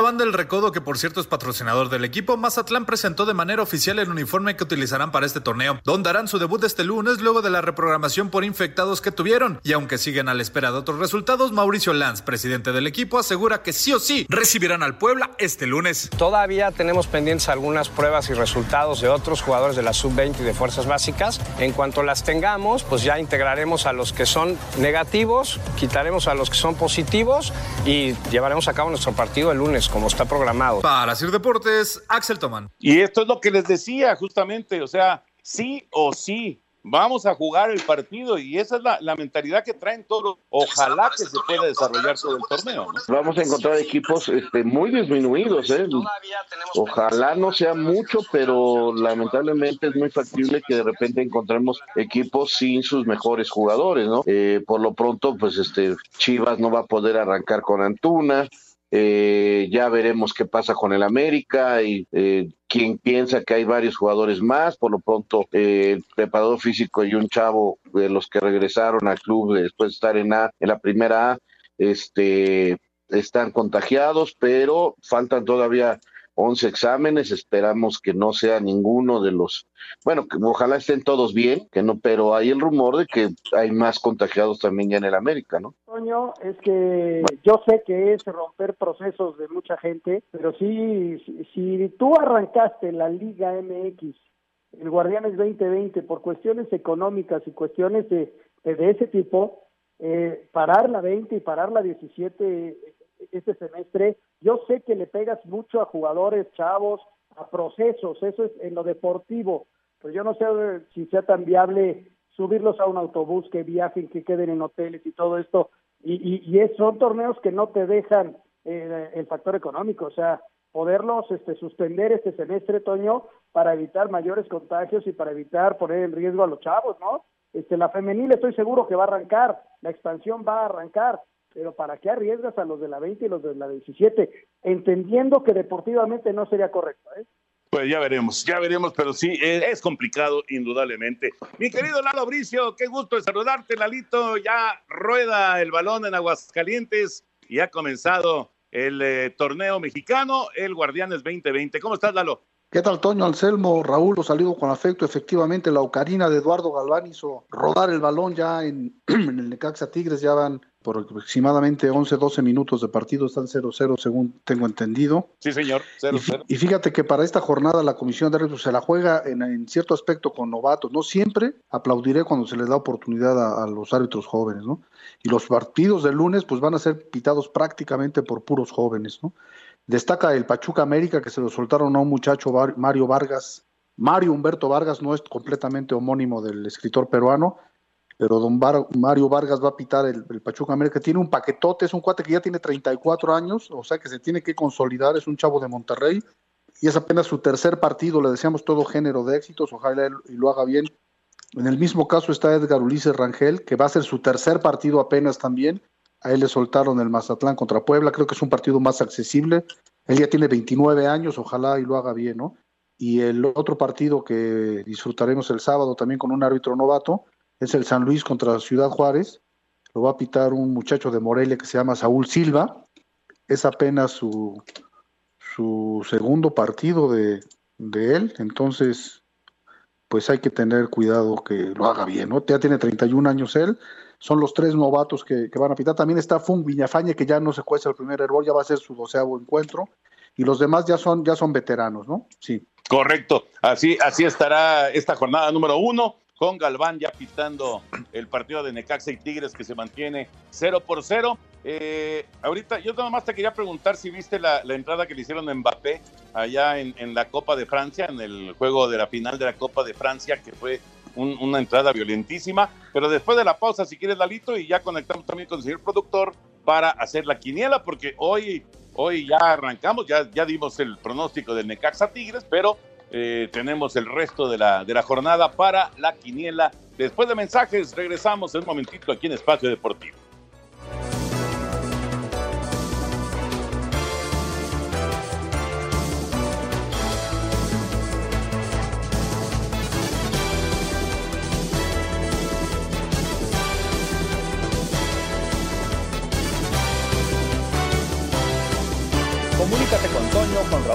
Banda El Recodo, que por cierto es patrocinador del equipo, Mazatlán presentó de manera oficial el uniforme que utilizarán para este torneo, donde harán su debut este lunes luego de la reprogramación por infectados que tuvieron. Y aunque siguen a la espera de otros resultados, Mauricio Lanz, presidente del equipo, asegura que sí o sí recibirán al Puebla este lunes. Todavía tenemos pendientes algunas pruebas y resultados de otros jugadores de la sub-20 y de fuerzas básicas. En cuanto las tengamos, pues ya integraremos a los que son negativos, quitaremos a los que son positivos y llevaremos a cabo nuestro partido el lunes, como está programado. Para Sir Deportes, Axel Toman. Y esto es lo que les decía justamente, o sea, sí o sí, vamos a jugar el partido y esa es la, mentalidad que traen todos. Ojalá que se pueda desarrollar todo el torneo. Vamos a encontrar equipos este, muy disminuidos. ¿eh? Ojalá no sea mucho, pero lamentablemente es muy factible que de repente encontremos equipos sin sus mejores jugadores. ¿no? Eh, por lo pronto, pues este Chivas no va a poder arrancar con Antuna. Eh, ya veremos qué pasa con el América y eh, quien piensa que hay varios jugadores más. Por lo pronto, eh, el preparador físico y un chavo de los que regresaron al club después de estar en, a, en la primera A, este, están contagiados, pero faltan todavía 11 exámenes, esperamos que no sea ninguno de los, bueno, que ojalá estén todos bien, que no, pero hay el rumor de que hay más contagiados también ya en el América, ¿no? Toño, es que yo sé que es romper procesos de mucha gente, pero sí, si, tú arrancaste la Liga MX, el Guardianes 2020, por cuestiones económicas y cuestiones de, de, ese tipo, eh, parar la 20 y parar la 17 este semestre. Yo sé que le pegas mucho a jugadores chavos, a procesos, eso es en lo deportivo, pero yo no sé si sea tan viable subirlos a un autobús, que viajen, que queden en hoteles y todo esto. Y, y, son torneos que no te dejan eh, el factor económico, o sea, poderlos este, suspender este semestre, Toño, para evitar mayores contagios y para evitar poner en riesgo a los chavos, ¿no? Este, la femenil estoy seguro que va a arrancar, la expansión va a arrancar, pero ¿para qué arriesgas a los de la 20 y los de la 17? Entendiendo que deportivamente no sería correcto. ¿eh? Pues ya veremos, ya veremos, pero sí, es complicado, indudablemente. Mi querido Lalo Bricio, qué gusto saludarte, Lalito. Ya rueda el balón en Aguascalientes y ha comenzado el eh, torneo mexicano, el Guardianes 2020. ¿Cómo estás, Lalo? ¿Qué tal, Toño Anselmo? Raúl, lo saludo con afecto. Efectivamente, la ocarina de Eduardo Galván hizo rodar el balón ya en, en el Necaxa Tigres. Ya van por aproximadamente 11, 12 minutos de partido. Están 0-0, según tengo entendido. Sí, señor. Y, 0-0. y fíjate que para esta jornada la comisión de árbitros se la juega en, en cierto aspecto con novatos. No siempre aplaudiré cuando se les da oportunidad a, a los árbitros jóvenes, ¿no? Y los partidos del lunes pues van a ser pitados prácticamente por puros jóvenes, ¿no? Destaca el Pachuca América que se lo soltaron a un muchacho Mario Vargas. Mario Humberto Vargas no es completamente homónimo del escritor peruano, pero don Mario Vargas va a pitar el, el Pachuca América. Tiene un paquetote, es un cuate que ya tiene 34 años, o sea que se tiene que consolidar, es un chavo de Monterrey y es apenas su tercer partido. Le deseamos todo género de éxitos, ojalá él y lo haga bien. En el mismo caso está Edgar Ulises Rangel, que va a ser su tercer partido apenas también. A él le soltaron el Mazatlán contra Puebla, creo que es un partido más accesible. Él ya tiene 29 años, ojalá y lo haga bien, ¿no? Y el otro partido que disfrutaremos el sábado también con un árbitro novato es el San Luis contra Ciudad Juárez. Lo va a pitar un muchacho de Morelia que se llama Saúl Silva. Es apenas su, su segundo partido de, de él, entonces pues hay que tener cuidado que lo haga bien, ¿no? Ya tiene 31 años él, son los tres novatos que, que van a pitar. También está Fung Viñafañe, que ya no se cuesta el primer error, ya va a ser su doceavo encuentro, y los demás ya son, ya son veteranos, ¿no? Sí. Correcto. Así, así estará esta jornada número uno, con Galván ya pitando el partido de Necaxa y Tigres que se mantiene 0 por 0. Eh, ahorita, yo nada más te quería preguntar si viste la, la entrada que le hicieron a Mbappé allá en, en la Copa de Francia, en el juego de la final de la Copa de Francia, que fue un- una entrada violentísima. Pero después de la pausa, si quieres, Lalito, y ya conectamos también con el señor productor para hacer la quiniela, porque hoy, hoy ya arrancamos, ya, ya dimos el pronóstico del Necaxa Tigres, pero eh, tenemos el resto de la, de la jornada para la quiniela. Después de mensajes, regresamos en un momentito aquí en Espacio Deportivo.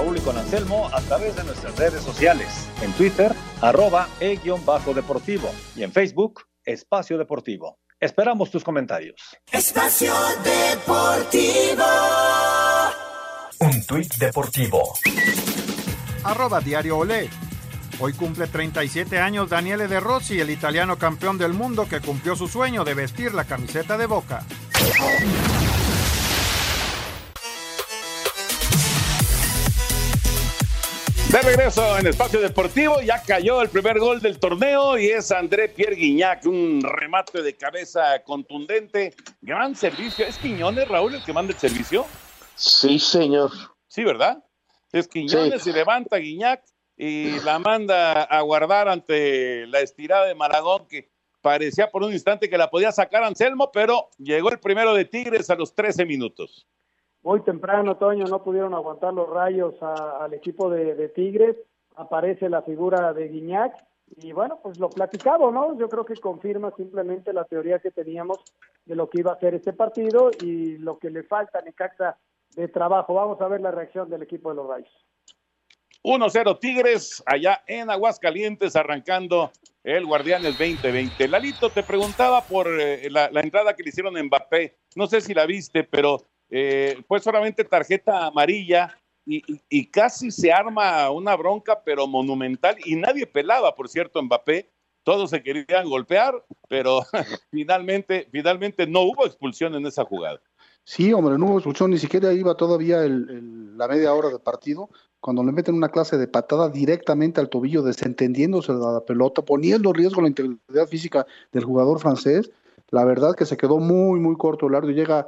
Raúl y con Anselmo a través de nuestras redes sociales. En Twitter, arroba e-deportivo. Y en Facebook, Espacio Deportivo. Esperamos tus comentarios. Espacio Deportivo. Un tuit deportivo. Arroba Diario Olé. Hoy cumple 37 años Daniele De Rossi, el italiano campeón del mundo que cumplió su sueño de vestir la camiseta de Boca. De regreso en Espacio Deportivo, ya cayó el primer gol del torneo y es André Pierre Guignac, un remate de cabeza contundente. Gran servicio. ¿Es Quiñones, Raúl, el que manda el servicio? Sí, señor. Sí, ¿verdad? Es Quiñones y levanta a Guiñac y la manda a guardar ante la estirada de Maragón que parecía por un instante que la podía sacar Anselmo, pero llegó el primero de Tigres a los 13 minutos. Muy temprano, Toño, no pudieron aguantar los rayos al equipo de, Tigres. Aparece la figura de Guiñac y bueno, pues lo platicado, ¿no? Yo creo que confirma simplemente la teoría que teníamos de lo que iba a ser este partido y lo que le falta a Necaxa de trabajo. Vamos a ver la reacción del equipo de los rayos. 1-0 Tigres allá en Aguascalientes arrancando el Guardianes 2020. Lalito, te preguntaba por eh, la, entrada que le hicieron a Mbappé. No sé si la viste, pero eh, fue solamente tarjeta amarilla y, casi se arma una bronca, pero monumental. Y nadie pelaba, por cierto, Mbappé. Todos se querían golpear, pero finalmente, finalmente no hubo expulsión en esa jugada. Sí, hombre, no hubo expulsión, ni siquiera iba todavía el- la media hora de partido, cuando le meten una clase de patada directamente al tobillo, desentendiéndose de la pelota, poniendo en riesgo la integridad física del jugador francés. La verdad que se quedó muy, muy corto el árbitro, llega,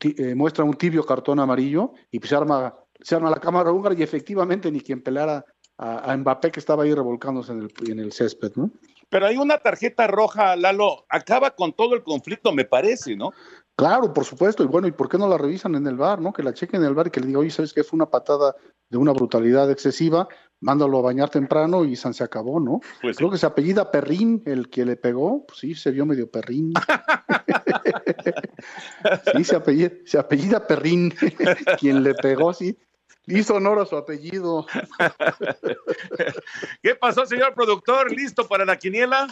eh, muestra un tibio cartón amarillo y pues se arma, se arma la cámara húngara y efectivamente ni quien pelara a, a Mbappé que estaba ahí revolcándose en el, en el césped, ¿no? Pero hay una tarjeta roja, Lalo, acaba con todo el conflicto, me parece, ¿no? Claro, por supuesto, y bueno, ¿y por qué no la revisan en el bar, no? Que la chequen en el bar y que le diga, oye, ¿sabes qué? Fue una patada de una brutalidad excesiva, mándalo a bañar temprano y san se acabó, ¿no? Pues Creo que se apellida Perrín, el que le pegó, pues sí, se vio medio Perrín. sí, se apellida, se apellida Perrín, quien le pegó, sí. Hizo honor a su apellido. ¿Qué pasó, señor productor? ¿Listo para la quiniela?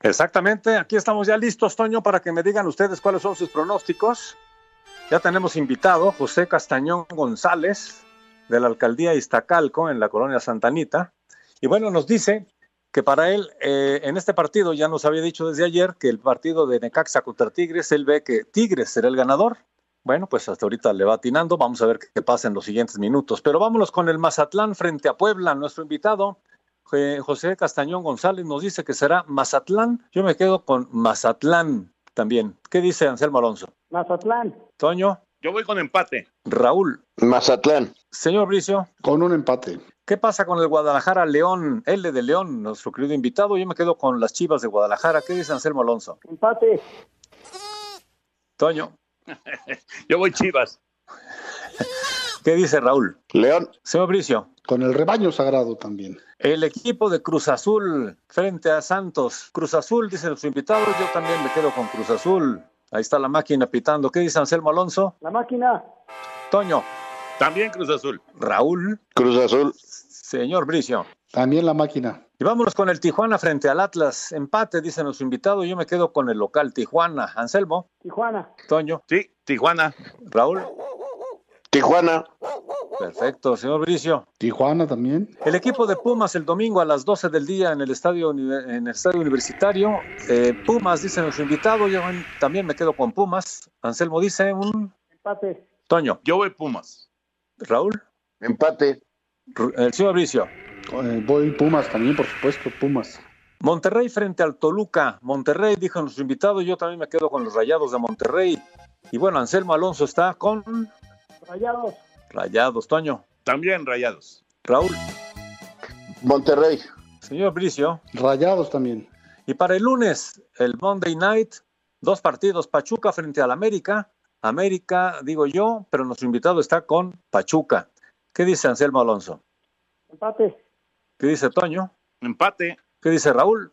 Exactamente, aquí estamos ya listos, Toño, para que me digan ustedes cuáles son sus pronósticos. Ya tenemos invitado José Castañón González de la alcaldía Iztacalco en la colonia Santanita. Y bueno, nos dice que para él, eh, en este partido, ya nos había dicho desde ayer que el partido de Necaxa contra Tigres, él ve que Tigres será el ganador. Bueno, pues hasta ahorita le va atinando. Vamos a ver qué pasa en los siguientes minutos. Pero vámonos con el Mazatlán frente a Puebla. Nuestro invitado, eh, José Castañón González, nos dice que será Mazatlán. Yo me quedo con Mazatlán también. ¿Qué dice Anselmo Alonso? Mazatlán. Toño. Yo voy con empate. Raúl. Mazatlán. Señor Bricio. Con un empate. ¿Qué pasa con el Guadalajara León? L de León, nuestro querido invitado. Yo me quedo con las Chivas de Guadalajara. ¿Qué dice Anselmo Alonso? Empate. Toño. Yo voy Chivas. ¿Qué dice Raúl? León. Señor Bricio. Con el rebaño sagrado también. El equipo de Cruz Azul frente a Santos. Cruz Azul, dice nuestro invitado. Yo también me quedo con Cruz Azul. Ahí está la máquina pitando. ¿Qué dice Anselmo Alonso? La máquina. Toño. También Cruz Azul. Raúl. Cruz Azul. Señor Bricio. También la máquina. Y vámonos con el Tijuana frente al Atlas. Empate, dice nuestro invitado. Yo me quedo con el local Tijuana. Anselmo. Tijuana. Toño. Sí, Tijuana. Raúl. Tijuana. Perfecto, señor Bricio. Tijuana también. El equipo de Pumas el domingo a las 12 del día en el estadio, en el estadio universitario. Eh, Pumas, dice nuestro invitado. Yo también me quedo con Pumas. Anselmo dice un. Empate. Toño. Yo voy Pumas. Raúl. Empate. El señor Bricio. Eh, voy Pumas también, por supuesto, Pumas. Monterrey frente al Toluca. Monterrey, dijo nuestro invitado. Yo también me quedo con los rayados de Monterrey. Y bueno, Anselmo Alonso está con. Rayados. Rayados, Toño. También Rayados. Raúl. Monterrey. Señor Bricio. Rayados también. Y para el lunes, el Monday Night, dos partidos, Pachuca frente al América. América, digo yo, pero nuestro invitado está con Pachuca. ¿Qué dice Anselmo Alonso? Empate. ¿Qué dice Toño? Empate. ¿Qué dice Raúl?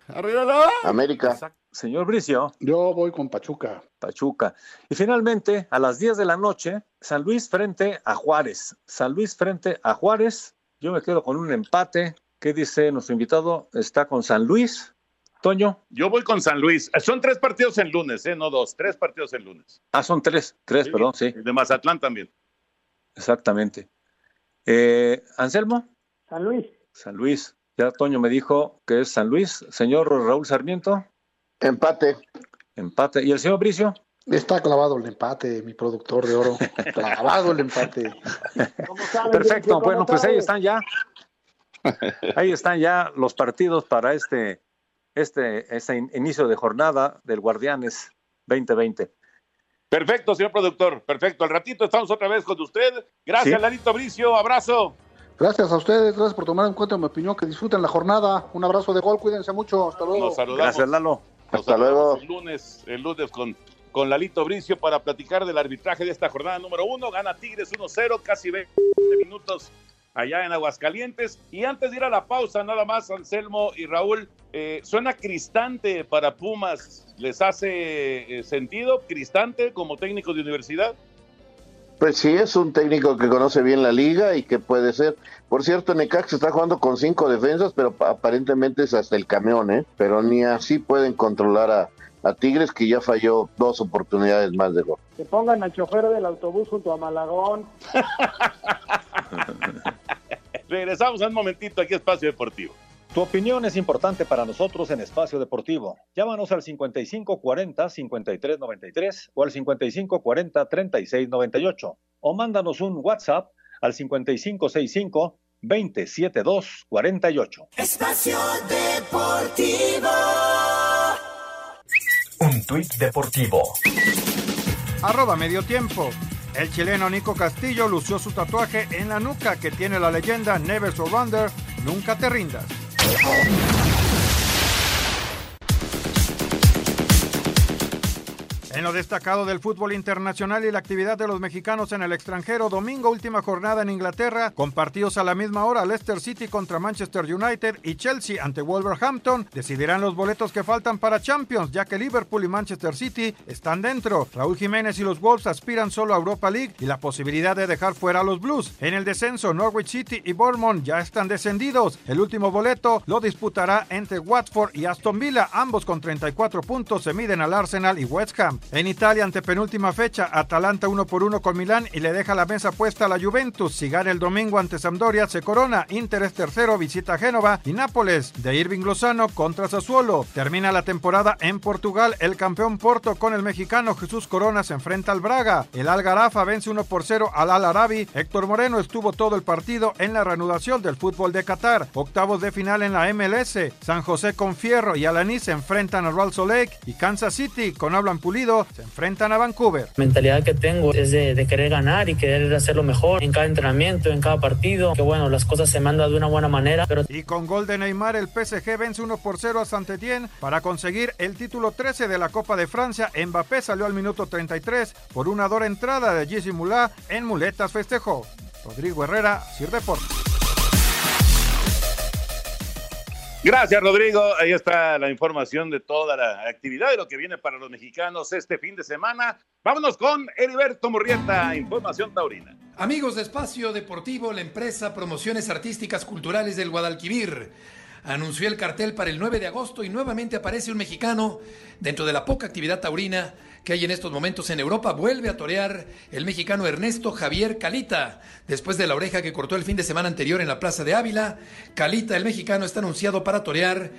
América. Señor Bricio. Yo voy con Pachuca. Pachuca. Y finalmente, a las 10 de la noche, San Luis frente a Juárez. San Luis frente a Juárez. Yo me quedo con un empate. ¿Qué dice nuestro invitado? Está con San Luis. Toño. Yo voy con San Luis. Son tres partidos en lunes, ¿eh? no dos. Tres partidos en lunes. Ah, son tres. Tres, Sí, perdón, sí. De Mazatlán también. Exactamente. Eh, Anselmo. San Luis. San Luis. Ya Toño me dijo que es San Luis. Señor Raúl Sarmiento. Empate. Empate. ¿Y el señor Bricio? Está clavado el empate, mi productor de oro. clavado el empate. Perfecto. Bueno, pues ahí están ya. Ahí están ya los partidos para este, este, este in- inicio de jornada del Guardianes 2020. Perfecto, señor productor. Perfecto. Al ratito estamos otra vez con usted. Gracias, Sí. Lalito Bricio. Abrazo. Gracias a ustedes, gracias por tomar en cuenta mi opinión, que disfruten la jornada. Un abrazo de gol, cuídense mucho, hasta luego. Nos saludamos. Lalo. Nos Hasta luego. El lunes, el lunes con, con Lalito Bricio para platicar del arbitraje de esta jornada número uno. Gana Tigres 1-0, casi 20 minutos allá en Aguascalientes. Y antes de ir a la pausa, nada más, Anselmo y Raúl, eh, suena Cristante para Pumas. ¿Les hace eh, sentido Cristante como técnico de universidad? Pues sí, es un técnico que conoce bien la liga y que puede ser. Por cierto, Necaxa está jugando con cinco defensas, pero pa- aparentemente es hasta el camión, ¿eh? Pero ni así pueden controlar a, a Tigres, que ya falló dos oportunidades más de gol. Que pongan al chofer del autobús junto a Malagón. Regresamos en un momentito aquí a Espacio Deportivo. Tu opinión es importante para nosotros en Espacio Deportivo. Llámanos al 5540-5393 o al 5540-3698 o mándanos un WhatsApp al 5565-27248. Espacio Deportivo. Un tuit deportivo. Arroba medio tiempo. El chileno Nico Castillo lució su tatuaje en la nuca que tiene la leyenda Never Surrender, nunca te rindas. En lo destacado del fútbol internacional y la actividad de los mexicanos en el extranjero, domingo última jornada en Inglaterra, con partidos a la misma hora, Leicester City contra Manchester United y Chelsea ante Wolverhampton decidirán los boletos que faltan para Champions, ya que Liverpool y Manchester City están dentro. Raúl Jiménez y los Wolves aspiran solo a Europa League y la posibilidad de dejar fuera a los Blues. En el descenso, Norwich City y Bournemouth ya están descendidos. El último boleto lo disputará entre Watford y Aston Villa, ambos con 34 puntos se miden al Arsenal y West Ham. En Italia, ante penúltima fecha, Atalanta 1 por 1 con Milán y le deja la mesa puesta a la Juventus. Si gana el domingo ante Sampdoria, se corona. Inter es tercero, visita Génova y Nápoles de Irving Lozano contra Sassuolo. Termina la temporada en Portugal. El campeón Porto con el mexicano Jesús Corona se enfrenta al Braga. El Algarafa vence 1 por 0 al Al Arabi. Héctor Moreno estuvo todo el partido en la reanudación del fútbol de Qatar. Octavos de final en la MLS. San José con Fierro y Alaní se enfrentan a Real Lake y Kansas City con Hablan Pulido se enfrentan a Vancouver. La mentalidad que tengo es de, de, querer ganar y querer hacerlo mejor en cada entrenamiento, en cada partido. Que bueno, las cosas se mandan de una buena manera. Pero... Y con gol de Neymar, el PSG vence 1 por 0 a Saint-Étienne para conseguir el título 13 de la Copa de Francia. Mbappé salió al minuto 33 por una dora entrada de Mulá en muletas festejó. Rodrigo Herrera, Sir Deportes. Gracias, Rodrigo. Ahí está la información de toda la actividad de lo que viene para los mexicanos este fin de semana. Vámonos con Heriberto Murrieta, Información Taurina. Amigos de Espacio Deportivo, la empresa Promociones Artísticas Culturales del Guadalquivir anunció el cartel para el 9 de agosto y nuevamente aparece un mexicano dentro de la poca actividad taurina que hay en estos momentos en Europa. Vuelve a torear el mexicano Ernesto Javier Calita. Después de la oreja que cortó el fin de semana anterior en la Plaza de Ávila, Calita, el mexicano, está anunciado para torear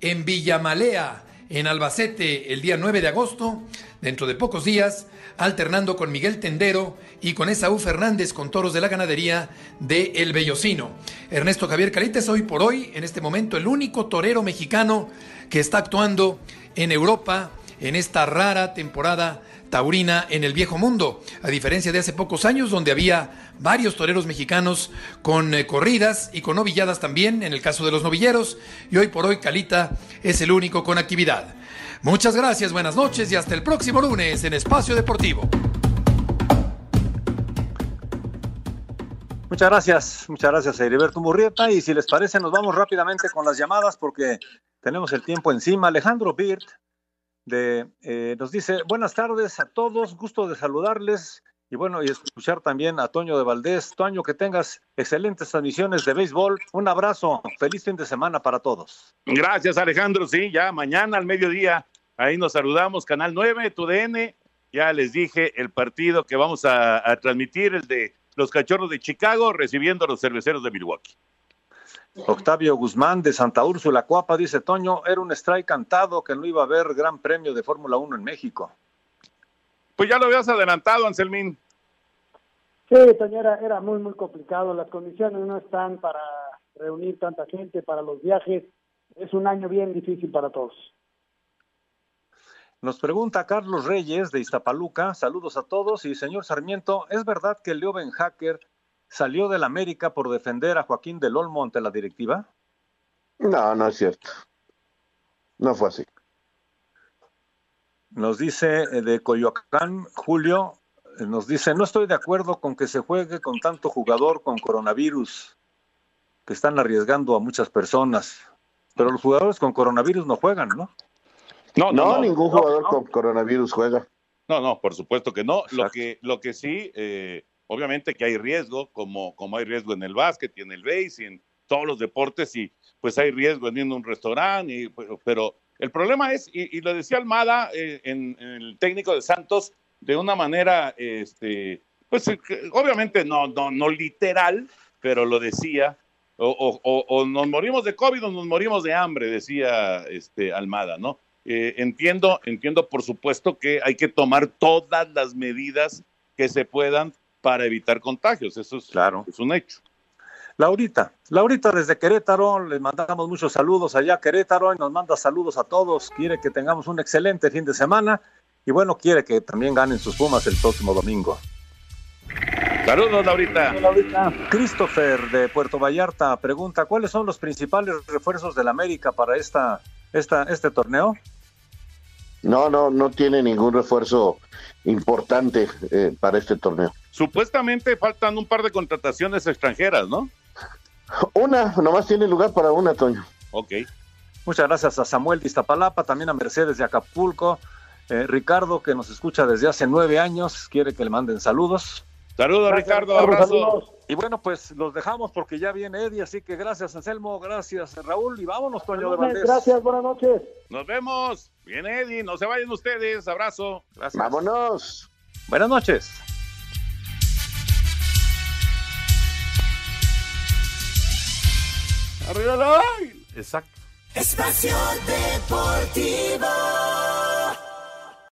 en Villamalea, en Albacete, el día 9 de agosto, dentro de pocos días, alternando con Miguel Tendero y con Esaú Fernández con toros de la ganadería de El Bellocino. Ernesto Javier Calita es hoy por hoy, en este momento, el único torero mexicano que está actuando en Europa en esta rara temporada taurina en el viejo mundo, a diferencia de hace pocos años donde había varios toreros mexicanos con eh, corridas y con novilladas también, en el caso de los novilleros, y hoy por hoy Calita es el único con actividad. Muchas gracias, buenas noches y hasta el próximo lunes en Espacio Deportivo. Muchas gracias, muchas gracias a Heriberto Murrieta y si les parece nos vamos rápidamente con las llamadas porque tenemos el tiempo encima. Alejandro Birt de, eh, nos dice, buenas tardes a todos, gusto de saludarles y bueno, y escuchar también a Toño de Valdés. Toño, que tengas excelentes transmisiones de béisbol. Un abrazo, feliz fin de semana para todos. Gracias Alejandro, sí, ya mañana al mediodía, ahí nos saludamos, Canal 9, TUDN, ya les dije el partido que vamos a, a transmitir, el de los Cachorros de Chicago recibiendo a los Cerveceros de Milwaukee. Octavio Guzmán de Santa Úrsula Cuapa dice, Toño, era un strike cantado que no iba a haber gran premio de Fórmula 1 en México. Pues ya lo habías adelantado, Anselmín. Sí, Toño, era, era muy, muy complicado. Las condiciones no están para reunir tanta gente, para los viajes. Es un año bien difícil para todos. Nos pregunta Carlos Reyes de Iztapaluca, saludos a todos y señor Sarmiento, ¿es verdad que Leo Ben Hacker salió del América por defender a Joaquín del Olmo ante la directiva? No, no es cierto. No fue así. Nos dice eh, de Coyoacán, Julio, eh, nos dice, no estoy de acuerdo con que se juegue con tanto jugador con coronavirus, que están arriesgando a muchas personas. Pero los jugadores con coronavirus no juegan, ¿no? No, no, no ningún jugador no, con coronavirus juega. No, no, por supuesto que no. Lo que, lo que sí, eh, obviamente que hay riesgo, como, como hay riesgo en el básquet y en el base y en todos los deportes, y pues hay riesgo en un restaurante, y, pero el problema es, y, lo decía Almada, eh, en, el técnico de Santos, de una manera, este, pues obviamente no, no, no literal, pero lo decía, o, o, o, nos morimos de COVID o nos morimos de hambre, decía este, Almada, ¿no? Eh, entiendo, entiendo por supuesto que hay que tomar todas las medidas que se puedan para evitar contagios, eso es, claro. es un hecho. Laurita, Laurita desde Querétaro, les mandamos muchos saludos allá a Querétaro y nos manda saludos a todos, quiere que tengamos un excelente fin de semana y bueno, quiere que también ganen sus Pumas el próximo domingo. Saludos, Laurita. Laurita. Christopher de Puerto Vallarta pregunta, ¿cuáles son los principales refuerzos del América para esta, esta, este torneo? No, no, no tiene ningún refuerzo importante eh, para este torneo. Supuestamente faltan un par de contrataciones extranjeras, ¿no? Una, nomás tiene lugar para una, Toño. Ok. Muchas gracias a Samuel de Iztapalapa, también a Mercedes de Acapulco, eh, Ricardo que nos escucha desde hace nueve años, quiere que le manden saludos. Saludos, Ricardo, abrazo. Y bueno, pues los dejamos porque ya viene Eddie, así que gracias Anselmo, gracias Raúl y vámonos, Toño de Valdés. Gracias, buenas noches. Nos vemos. Viene Eddie, no se vayan ustedes. Abrazo. Gracias. Vámonos. Buenas noches. Arriba la Exacto. Espacio Deportivo.